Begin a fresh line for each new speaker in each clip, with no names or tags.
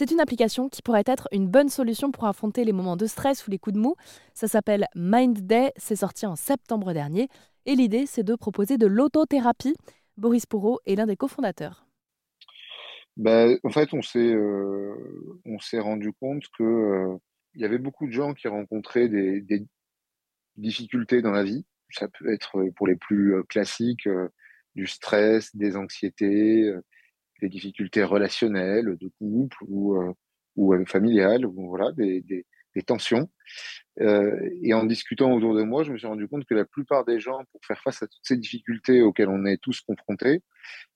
C'est une application qui pourrait être une bonne solution pour affronter les moments de stress ou les coups de mou. Ça s'appelle Mind Day, c'est sorti en septembre dernier. Et l'idée, c'est de proposer de l'autothérapie. Boris Pourreau est l'un des cofondateurs.
Ben, en fait, on s'est euh, on s'est rendu compte que euh, y avait beaucoup de gens qui rencontraient des, difficultés dans la vie. Ça peut être pour les plus euh, classiques du stress, des anxiétés, des difficultés relationnelles, de couple ou, ou familiales, ou voilà, des, des, tensions. Euh, et en discutant autour de moi, je me suis rendu compte que la plupart des gens, pour faire face à toutes ces difficultés auxquelles on est tous confrontés,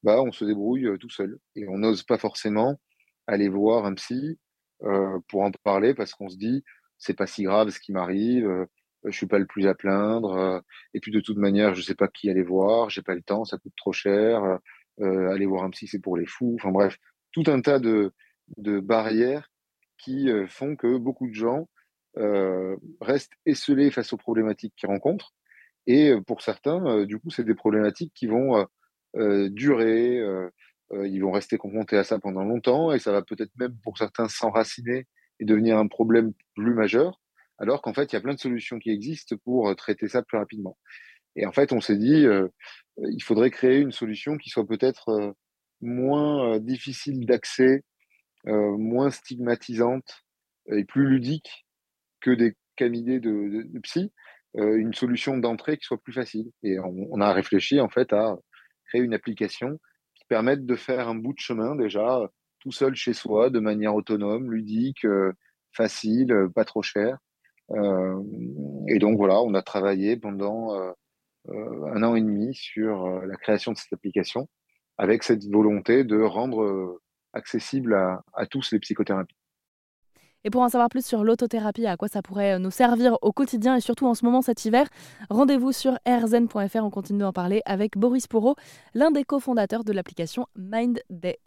bah, on se débrouille tout seul. Et on n'ose pas forcément aller voir un psy euh, pour en parler parce qu'on se dit, c'est pas si grave ce qui m'arrive, euh, je suis pas le plus à plaindre. Euh, et puis de toute manière, je sais pas qui aller voir, j'ai pas le temps, ça coûte trop cher. Euh, aller voir un psy, c'est pour les fous. Enfin bref, tout un tas de, de barrières qui font que beaucoup de gens restent esselés face aux problématiques qu'ils rencontrent. Et pour certains, du coup, c'est des problématiques qui vont durer, ils vont rester confrontés à ça pendant longtemps, et ça va peut-être même pour certains s'enraciner et devenir un problème plus majeur alors qu'en fait, il y a plein de solutions qui existent pour euh, traiter ça plus rapidement. Et en fait, on s'est dit, euh, il faudrait créer une solution qui soit peut-être euh, moins difficile d'accès, moins stigmatisante et plus ludique que des cabinets de, de, psy, une solution d'entrée qui soit plus facile. Et on, on, a réfléchi en fait à créer une application qui permette de faire un bout de chemin déjà tout seul chez soi, de manière autonome, ludique, facile, pas trop cher, euh, et donc voilà, on a travaillé pendant euh, euh, un an et demi sur la création de cette application avec cette volonté de rendre accessible à, tous les psychothérapies.
Et pour en savoir plus sur l'autothérapie, à quoi ça pourrait nous servir au quotidien et surtout en ce moment cet hiver, rendez-vous sur rzn.fr. On continue d'en parler avec Boris Pourreau, l'un des cofondateurs de l'application Mind Day.